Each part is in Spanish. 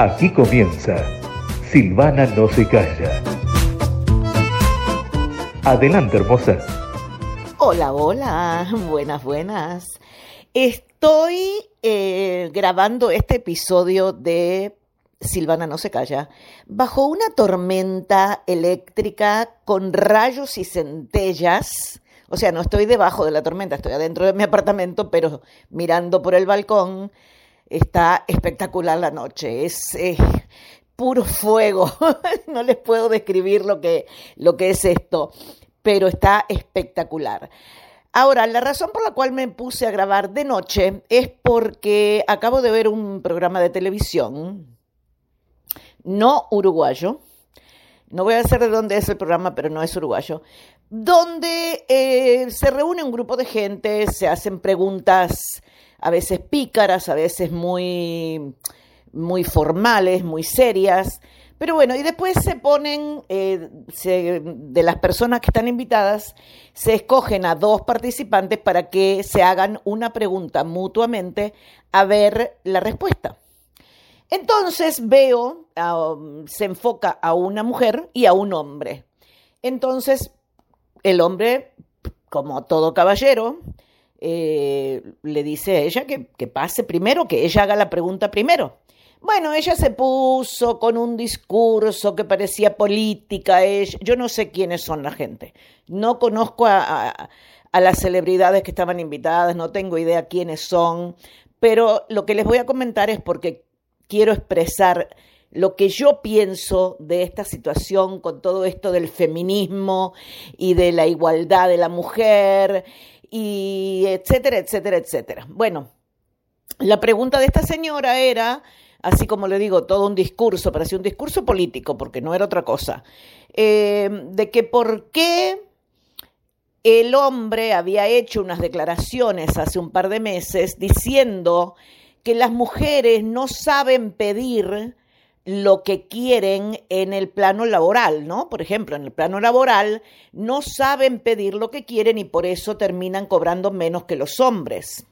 Aquí comienza Silvana no se calla. Adelante, hermosa. Hola, hola, buenas, buenas. Estoy eh, grabando este episodio de Silvana no se calla, bajo una tormenta eléctrica con rayos y centellas. O sea, no estoy debajo de la tormenta, estoy adentro de mi apartamento, pero mirando por el balcón está espectacular la noche. Es puro fuego. no les puedo describir lo que, lo que es esto, pero está espectacular. Ahora, la razón por la cual me puse a grabar de noche es porque acabo de ver un programa de televisión no uruguayo, no voy a decir de dónde es el programa, pero no es uruguayo, donde eh, se reúne un grupo de gente, se hacen preguntas a veces pícaras, a veces muy, muy formales, muy serias, pero bueno, y después se ponen, eh, de las personas que están invitadas, se escogen a dos participantes para que se hagan una pregunta mutuamente a ver la respuesta. Entonces veo, se enfoca a una mujer y a un hombre. Entonces, el hombre, como todo caballero, eh, le dice a ella que, que pase primero, que ella haga la pregunta primero. Bueno, ella se puso con un discurso que parecía política. yo no sé quiénes son la gente. No conozco a, a, las celebridades que estaban invitadas, no tengo idea quiénes son. Pero lo que les voy a comentar es porque quiero expresar lo que yo pienso de esta situación con todo esto del feminismo y de la igualdad de la mujer y etcétera, etcétera, etcétera. Bueno, la pregunta de esta señora era, así como le digo, todo un discurso, parecía un discurso político, porque no era otra cosa, eh, de que por qué el hombre había hecho unas declaraciones hace un par de meses diciendo que las mujeres no saben pedir lo que quieren en el plano laboral, ¿no? Por ejemplo, en el plano laboral no saben pedir lo que quieren y por eso terminan cobrando menos que los hombres.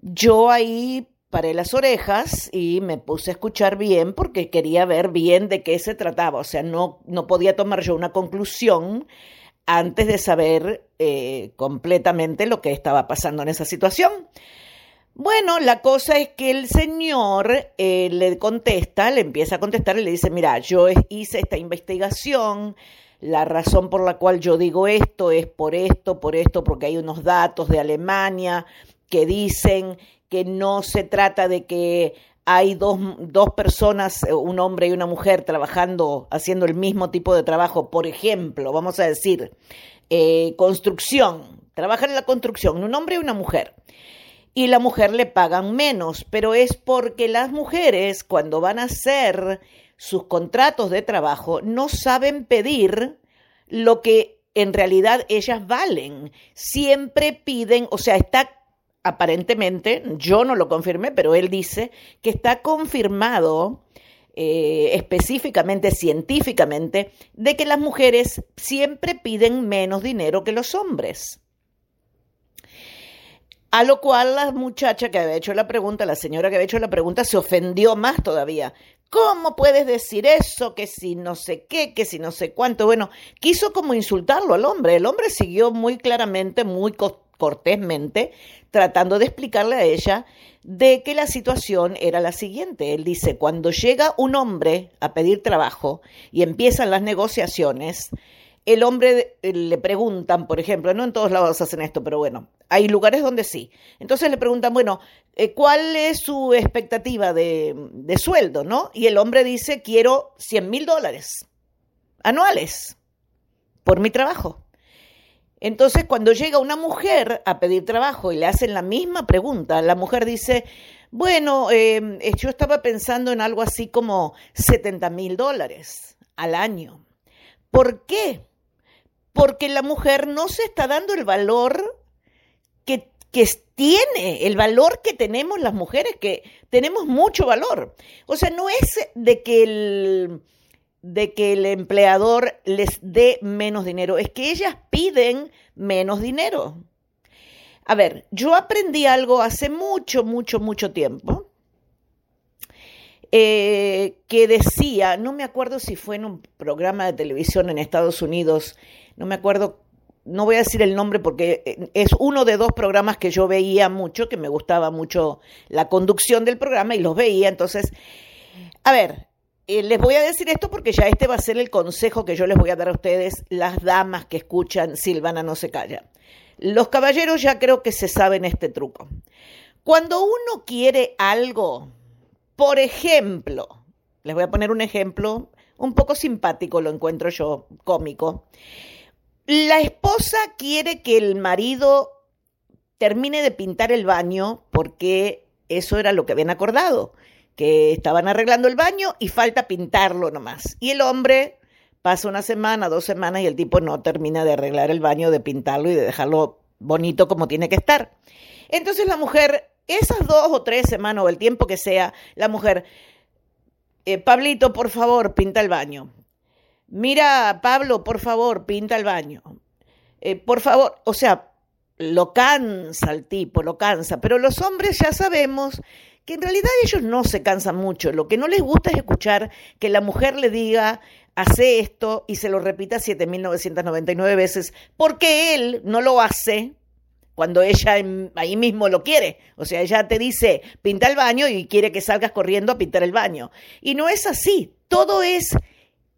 Yo ahí paré las orejas y me puse a escuchar bien porque quería ver bien de qué se trataba. O sea, no, no podía tomar yo una conclusión antes de saber eh, completamente lo que estaba pasando en esa situación. Bueno, la cosa es que el señor eh, le contesta, le empieza a contestar y le dice, mira, yo hice esta investigación, la razón por la cual yo digo esto es por esto, por esto, porque hay unos datos de Alemania que dicen que no se trata de que hay dos, dos, personas, un hombre y una mujer, trabajando, haciendo el mismo tipo de trabajo. Por ejemplo, vamos a decir, eh, construcción, trabajan en la construcción, un hombre y una mujer y la mujer le pagan menos, pero es porque las mujeres cuando van a hacer sus contratos de trabajo no saben pedir lo que en realidad ellas valen. Siempre piden, o sea, está aparentemente, yo no lo confirmé, pero él dice que está confirmado eh, específicamente, científicamente, de que las mujeres siempre piden menos dinero que los hombres. A lo cual la muchacha que había hecho la pregunta, la señora que había hecho la pregunta, se ofendió más todavía. ¿Cómo puedes decir eso? Que si no sé qué, que si no sé cuánto. Bueno, quiso como insultarlo al hombre. El hombre siguió muy claramente, muy cortésmente, tratando de explicarle a ella de que la situación era la siguiente. Él dice, cuando llega un hombre a pedir trabajo y empiezan las negociaciones, el hombre eh, le preguntan, por ejemplo, no en todos lados hacen esto, pero bueno, hay lugares donde sí. Entonces le preguntan, bueno, eh, ¿cuál es su expectativa de, sueldo, no? Y el hombre dice, quiero 100 mil dólares anuales por mi trabajo. Entonces, cuando llega una mujer a pedir trabajo y le hacen la misma pregunta, la mujer dice, bueno, em, yo estaba pensando en algo así como 70 mil dólares al año. ¿Por qué? Porque la mujer no se está dando el valor que, tiene, el valor que tenemos las mujeres, que tenemos mucho valor. O sea, no es de que el de que el empleador les dé menos dinero, es que ellas piden menos dinero. A ver, yo aprendí algo hace mucho, mucho, mucho tiempo eh, que decía, no me acuerdo si fue en un programa de televisión en Estados Unidos, no me acuerdo, no voy a decir el nombre porque eh, es uno de dos programas que yo veía mucho, que me gustaba mucho la conducción del programa y los veía, entonces, a ver, eh, les voy a decir esto porque ya este va a ser el consejo que yo les voy a dar a ustedes, las damas que escuchan Silvana no se calla. Los caballeros ya creo que se saben este truco. Cuando uno quiere algo, por ejemplo, les voy a poner un ejemplo un poco simpático, lo encuentro yo, cómico. La esposa quiere que el marido termine de pintar el baño porque eso era lo que habían acordado, que estaban arreglando el baño y falta pintarlo nomás. Y el hombre pasa una semana, dos semanas y el tipo no termina de arreglar el baño, de pintarlo y de dejarlo bonito como tiene que estar. Entonces la mujer esas dos o tres semanas o el tiempo que sea, la mujer, eh, Pablito, por favor, pinta el baño. Mira, Pablo, por favor, pinta el baño. Eh, por favor, o sea, lo cansa el tipo, lo cansa, pero los hombres ya sabemos que en realidad ellos no se cansan mucho. Lo que no les gusta es escuchar que la mujer le diga, hace esto y se lo repita 7.999 veces, porque él no lo hace cuando ella ahí mismo lo quiere. O sea, ella te dice, pinta el baño y quiere que salgas corriendo a pintar el baño. Y no es así. Todo es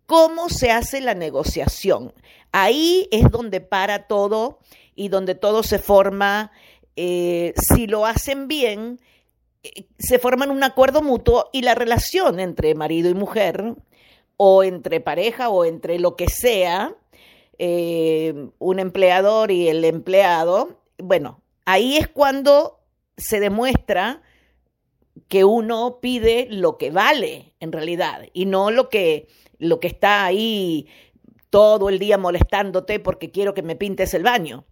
cómo se hace la negociación. Ahí es donde para todo y donde todo se forma. Eh, si lo hacen bien, eh, se forman un acuerdo mutuo y la relación entre marido y mujer, o entre pareja, o entre lo que sea, eh, un empleador y el empleado, bueno, ahí es cuando se demuestra que uno pide lo que vale en realidad y no lo que, lo que está ahí todo el día molestándote porque quiero que me pintes el baño.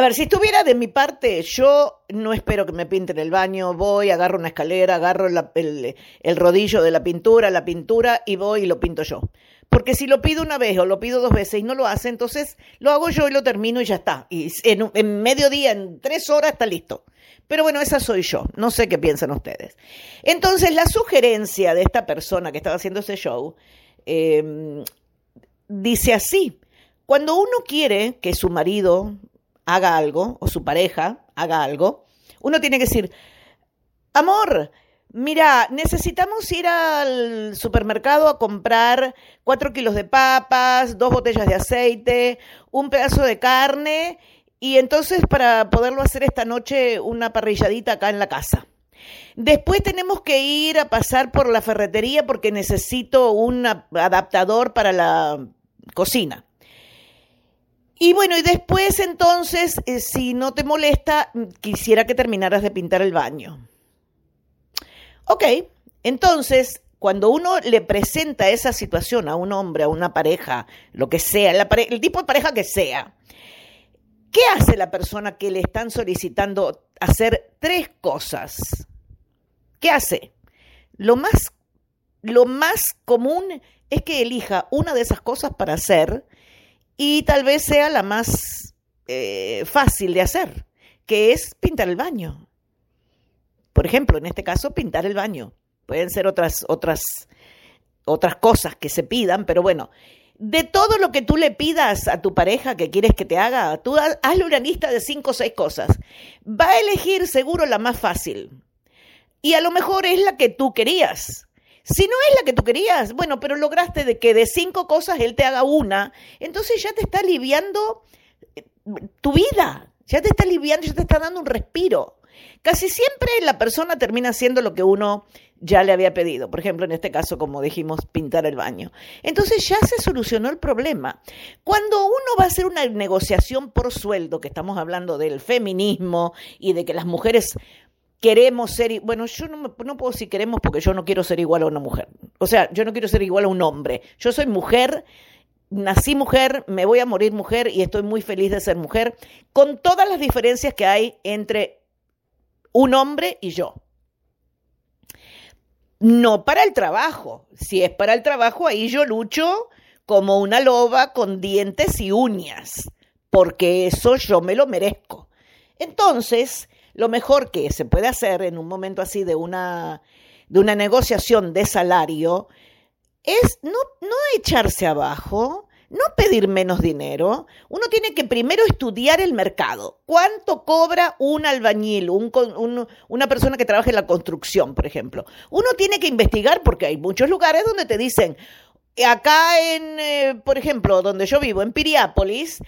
A ver, si estuviera de mi parte, yo no espero que me pinten el baño, voy, agarro una escalera, agarro el, rodillo de la pintura, la pintura y voy y lo pinto yo. Porque si lo pido una vez o lo pido dos veces y no lo hace, entonces lo hago yo y lo termino y ya está. Y en, en mediodía, en tres horas, está listo. Pero bueno, esa soy yo. No sé qué piensan ustedes. Entonces, la sugerencia de esta persona que estaba haciendo ese show em, dice así. Cuando uno quiere que su marido haga algo o su pareja haga algo, uno tiene que decir, amor, Mira, necesitamos ir al supermercado a comprar cuatro kilos de papas, dos botellas de aceite, un pedazo de carne y entonces para poderlo hacer esta noche una parrilladita acá en la casa. Después tenemos que ir a pasar por la ferretería porque necesito un adaptador para la cocina. Y bueno, y después entonces, eh, si no te molesta, quisiera que terminaras de pintar el baño. Ok, entonces, cuando uno le presenta esa situación a un hombre, a una pareja, lo que sea, el tipo de pareja que sea, ¿qué hace la persona que le están solicitando hacer tres cosas? ¿Qué hace? Lo más, lo más común es que elija una de esas cosas para hacer y tal vez sea la más eh, fácil de hacer, que es pintar el baño. Por ejemplo, en este caso, pintar el baño. Pueden ser otras, otras, otras cosas que se pidan, pero bueno, de todo lo que tú le pidas a tu pareja que quieres que te haga, tú hazle una lista de cinco o seis cosas. Va a elegir seguro la más fácil. Y a lo mejor es la que tú querías. Si no es la que tú querías, bueno, pero lograste de que de cinco cosas él te haga una, entonces ya te está aliviando eh, tu vida, ya te está aliviando, ya te está dando un respiro. Casi siempre la persona termina haciendo lo que uno ya le había pedido. Por ejemplo, en este caso, como dijimos, pintar el baño. Entonces ya se solucionó el problema. Cuando uno va a hacer una negociación por sueldo, que estamos hablando del feminismo y de que las mujeres queremos ser, bueno, yo no, no puedo decir queremos porque yo no quiero ser igual a una mujer. O sea, yo no quiero ser igual a un hombre. Yo soy mujer nací mujer, me voy a morir mujer y estoy muy feliz de ser mujer, con todas las diferencias que hay entre un hombre y yo. No para el trabajo. Si es para el trabajo, ahí yo lucho como una loba con dientes y uñas, porque eso yo me lo merezco. Entonces, lo mejor que se puede hacer en un momento así de una de una negociación de salario es no, no echarse abajo, no pedir menos dinero. Uno tiene que primero estudiar el mercado. ¿Cuánto cobra un albañil, una persona que trabaja en la construcción, por ejemplo? Uno tiene que investigar porque hay muchos lugares donde te dicen, acá en, eh, por ejemplo, donde yo vivo, en Piriápolis,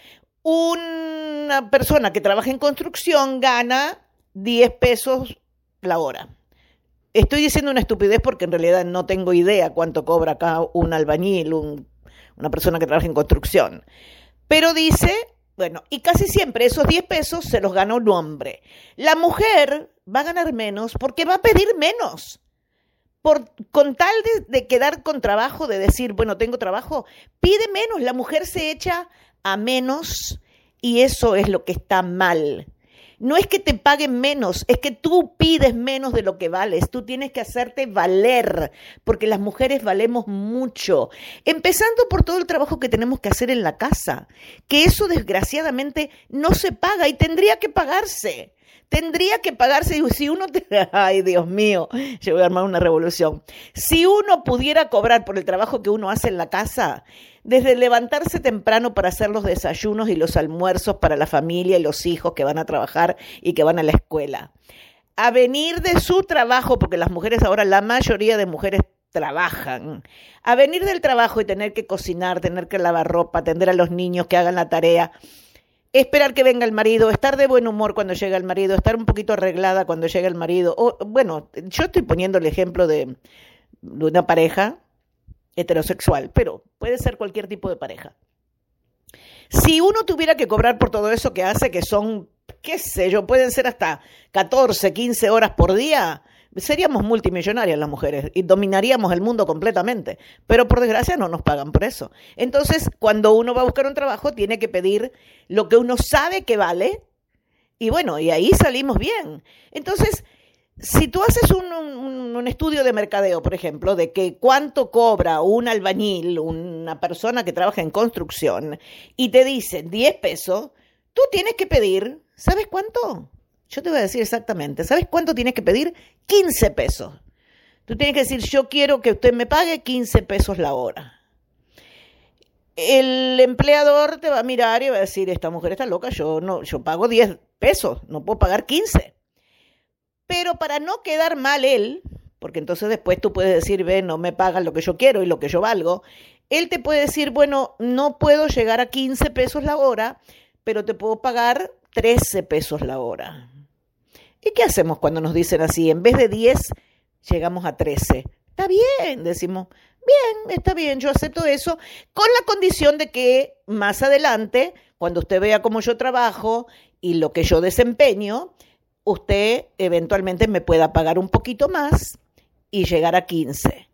una persona que trabaja en construcción gana 10 pesos la hora. Estoy diciendo una estupidez porque en realidad no tengo idea cuánto cobra acá un albañil, una persona que trabaja en construcción. Pero dice, bueno, y casi siempre esos 10 pesos se los gana un hombre. La mujer va a ganar menos porque va a pedir menos. Por, con tal de, de quedar con trabajo, de decir, bueno, tengo trabajo, pide menos. La mujer se echa a menos y eso es lo que está mal. No es que te paguen menos, es que tú pides menos de lo que vales. Tú tienes que hacerte valer, porque las mujeres valemos mucho. Empezando por todo el trabajo que tenemos que hacer en la casa, que eso desgraciadamente no se paga y tendría que pagarse tendría que pagarse, si uno, ay Dios mío, yo voy a armar una revolución, si uno pudiera cobrar por el trabajo que uno hace en la casa, desde levantarse temprano para hacer los desayunos y los almuerzos para la familia y los hijos que van a trabajar y que van a la escuela, a venir de su trabajo, porque las mujeres ahora, la mayoría de mujeres trabajan, a venir del trabajo y tener que cocinar, tener que lavar ropa, atender a los niños que hagan la tarea, esperar que venga el marido, estar de buen humor cuando llega el marido, estar un poquito arreglada cuando llega el marido. O, bueno, yo estoy poniendo el ejemplo de, de una pareja heterosexual, pero puede ser cualquier tipo de pareja. Si uno tuviera que cobrar por todo eso que hace, que son, qué sé yo, pueden ser hasta 14, 15 horas por día, seríamos multimillonarias las mujeres y dominaríamos el mundo completamente. Pero por desgracia no nos pagan por eso. Entonces, cuando uno va a buscar un trabajo, tiene que pedir lo que uno sabe que vale. Y bueno, y ahí salimos bien. Entonces, si tú haces un, un, estudio de mercadeo, por ejemplo, de que cuánto cobra un albañil, una persona que trabaja en construcción, y te dicen 10 pesos, tú tienes que pedir, ¿sabes cuánto? Yo te voy a decir exactamente. ¿Sabes cuánto tienes que pedir? 15 pesos. Tú tienes que decir, yo quiero que usted me pague 15 pesos la hora. El empleador te va a mirar y va a decir, esta mujer está loca, yo no, yo pago 10 pesos, no puedo pagar 15. Pero para no quedar mal él, porque entonces después tú puedes decir, ve, no me pagan lo que yo quiero y lo que yo valgo, él te puede decir, bueno, no puedo llegar a 15 pesos la hora, pero te puedo pagar 13 pesos la hora. ¿Y qué hacemos cuando nos dicen así? En vez de 10, llegamos a 13. Está bien, decimos, bien, está bien, yo acepto eso, con la condición de que más adelante, cuando usted vea cómo yo trabajo y lo que yo desempeño, usted eventualmente me pueda pagar un poquito más y llegar a 15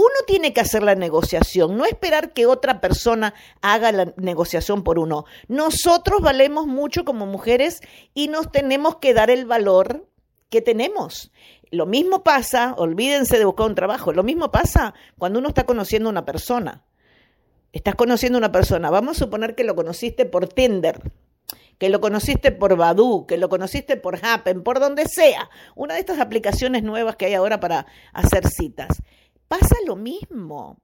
uno tiene que hacer la negociación, no esperar que otra persona haga la negociación por uno. Nosotros valemos mucho como mujeres y nos tenemos que dar el valor que tenemos. Lo mismo pasa, olvídense de buscar un trabajo, lo mismo pasa cuando uno está conociendo a una persona. Estás conociendo a una persona, vamos a suponer que lo conociste por Tinder, que lo conociste por Badu, que lo conociste por Happen, por donde sea, una de estas aplicaciones nuevas que hay ahora para hacer citas pasa lo mismo.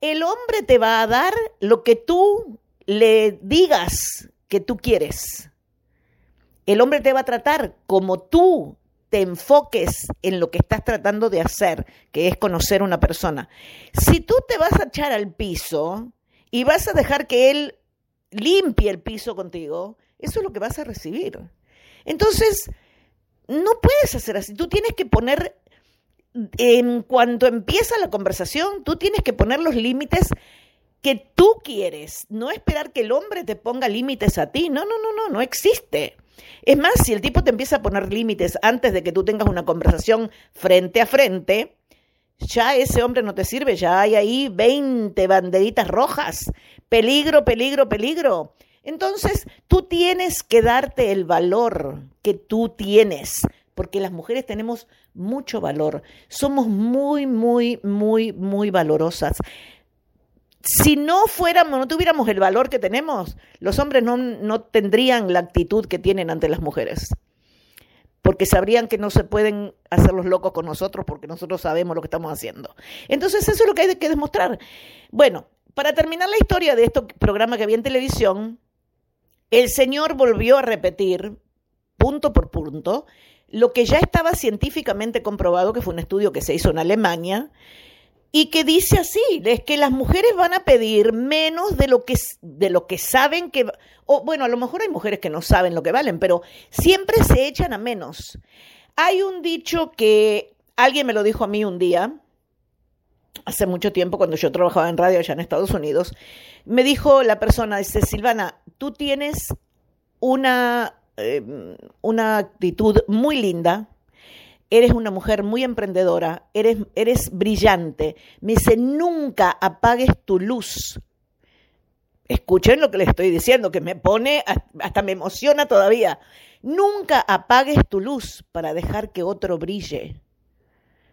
El hombre te va a dar lo que tú le digas que tú quieres. El hombre te va a tratar como tú te enfoques en lo que estás tratando de hacer, que es conocer una persona. Si tú te vas a echar al piso y vas a dejar que él limpie el piso contigo, eso es lo que vas a recibir. Entonces, no puedes hacer así. Tú tienes que poner en cuanto empieza la conversación, tú tienes que poner los límites que tú quieres, no esperar que el hombre te ponga límites a ti. No, no, no, no, no existe. Es más, si el tipo te empieza a poner límites antes de que tú tengas una conversación frente a frente, ya ese hombre no te sirve, ya hay ahí 20 banderitas rojas. Peligro, peligro, peligro. Entonces, tú tienes que darte el valor que tú tienes porque las mujeres tenemos mucho valor, somos muy, muy, muy, muy valorosas. Si no fuéramos, no tuviéramos el valor que tenemos, los hombres no, no tendrían la actitud que tienen ante las mujeres. porque sabrían que no se pueden hacer los locos con nosotros porque nosotros sabemos lo que estamos haciendo. Entonces eso es lo que hay que demostrar. Bueno, para terminar la historia de este programa que había en televisión, el señor volvió a repetir, punto por punto, lo que ya estaba científicamente comprobado, que fue un estudio que se hizo en Alemania, y que dice así, es que las mujeres van a pedir menos de lo que, de lo que saben que, o bueno, a lo mejor hay mujeres que no saben lo que valen, pero siempre se echan a menos. Hay un dicho que alguien me lo dijo a mí un día, hace mucho tiempo, cuando yo trabajaba en radio allá en Estados Unidos, me dijo la persona, dice, Silvana, tú tienes una, eh, una actitud muy linda, eres una mujer muy emprendedora, eres, eres brillante. Me dice, nunca apagues tu luz. Escuchen lo que les estoy diciendo, que me pone, hasta me emociona todavía. Nunca apagues tu luz para dejar que otro brille.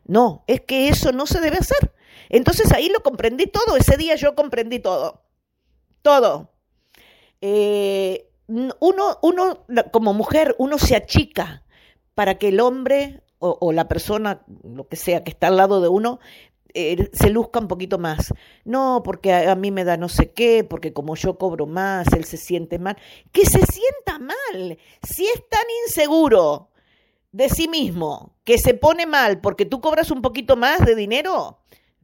No, es que eso no se debe hacer. Entonces ahí lo comprendí todo, ese día yo comprendí todo, todo. Eh, uno, uno, como mujer, uno se achica para que el hombre o, la persona, lo que sea, que está al lado de uno, eh, se luzca un poquito más. No, porque a, mí me da no sé qué, porque como yo cobro más, él se siente mal. Que se sienta mal. Si es tan inseguro de sí mismo, que se pone mal porque tú cobras un poquito más de dinero,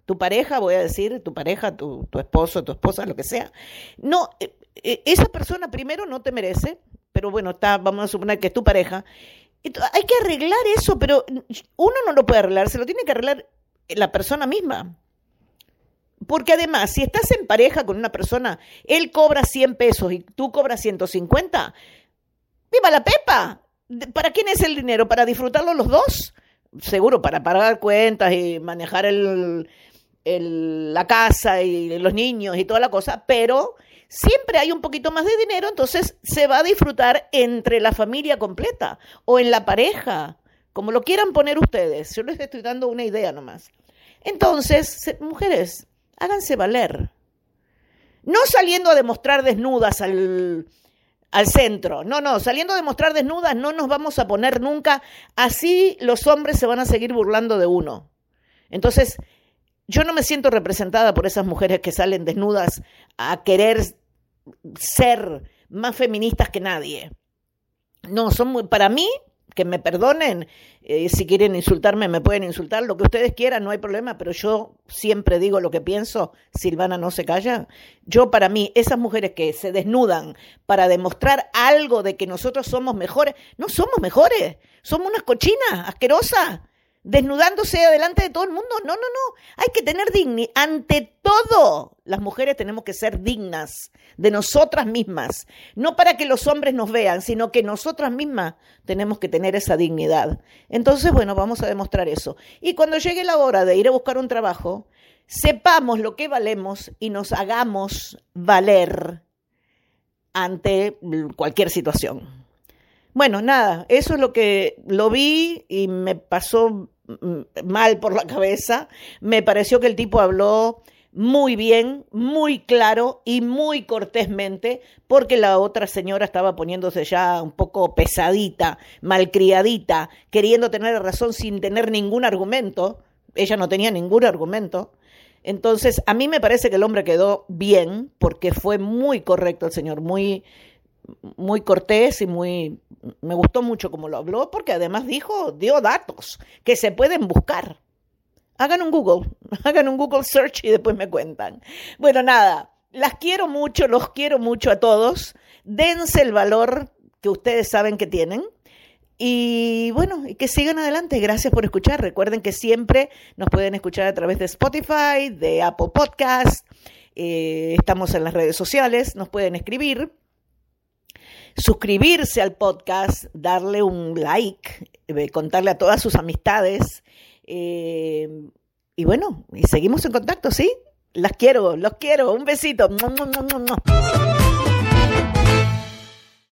tu pareja, voy a decir, tu pareja, tu, tu esposo, tu esposa, lo que sea. No, eh, eh, esa persona primero no te merece, pero bueno, está, vamos a suponer que es tu pareja, hay que arreglar eso, pero uno no lo puede arreglar, se lo tiene que arreglar la persona misma. Porque además, si estás en pareja con una persona, él cobra 100 pesos y tú cobras 150, ¡viva la pepa! ¿Para quién es el dinero? ¿Para disfrutarlo los dos? Seguro, para pagar cuentas y manejar el, la casa y los niños y toda la cosa, pero siempre hay un poquito más de dinero, entonces se va a disfrutar entre la familia completa o en la pareja, como lo quieran poner ustedes. Yo les estoy dando una idea nomás. Entonces, mujeres, háganse valer. No saliendo a demostrar desnudas al, al centro. No, no, saliendo a demostrar desnudas no nos vamos a poner nunca. Así los hombres se van a seguir burlando de uno. Entonces, yo no me siento representada por esas mujeres que salen desnudas a querer ser más feministas que nadie. No, son muy, para mí, que me perdonen, eh, si quieren insultarme me pueden insultar, lo que ustedes quieran, no hay problema, pero yo siempre digo lo que pienso, Silvana no se calla. Yo para mí, esas mujeres que se desnudan para demostrar algo de que nosotros somos mejores, no somos mejores, somos unas cochinas asquerosas desnudándose delante de todo el mundo. No, no, no. Hay que tener dignidad. Ante todo, las mujeres tenemos que ser dignas de nosotras mismas. No para que los hombres nos vean, sino que nosotras mismas tenemos que tener esa dignidad. Entonces, bueno, vamos a demostrar eso. Y cuando llegue la hora de ir a buscar un trabajo, sepamos lo que valemos y nos hagamos valer ante cualquier situación. Bueno, nada, eso es lo que lo vi y me pasó mm, mal por la cabeza. Me pareció que el tipo habló muy bien, muy claro y muy cortésmente, porque la otra señora estaba poniéndose ya un poco pesadita, malcriadita, queriendo tener razón sin tener ningún argumento. Ella no tenía ningún argumento. Entonces, a mí me parece que el hombre quedó bien, porque fue muy correcto el señor, muy, muy cortés y muy me gustó mucho como lo habló porque además dijo, dio datos que se pueden buscar. Hagan un Google, hagan un Google search y después me cuentan. Bueno, nada, las quiero mucho, los quiero mucho a todos. Dense el valor que ustedes saben que tienen. Y bueno, y que sigan adelante. Gracias por escuchar. Recuerden que siempre nos pueden escuchar a través de Spotify, de Apple Podcast. Eh, estamos en las redes sociales, nos pueden escribir suscribirse al podcast, darle un like, eh, contarle a todas sus amistades. Eh, y bueno, y seguimos en contacto, ¿sí? Las quiero, los quiero. Un besito.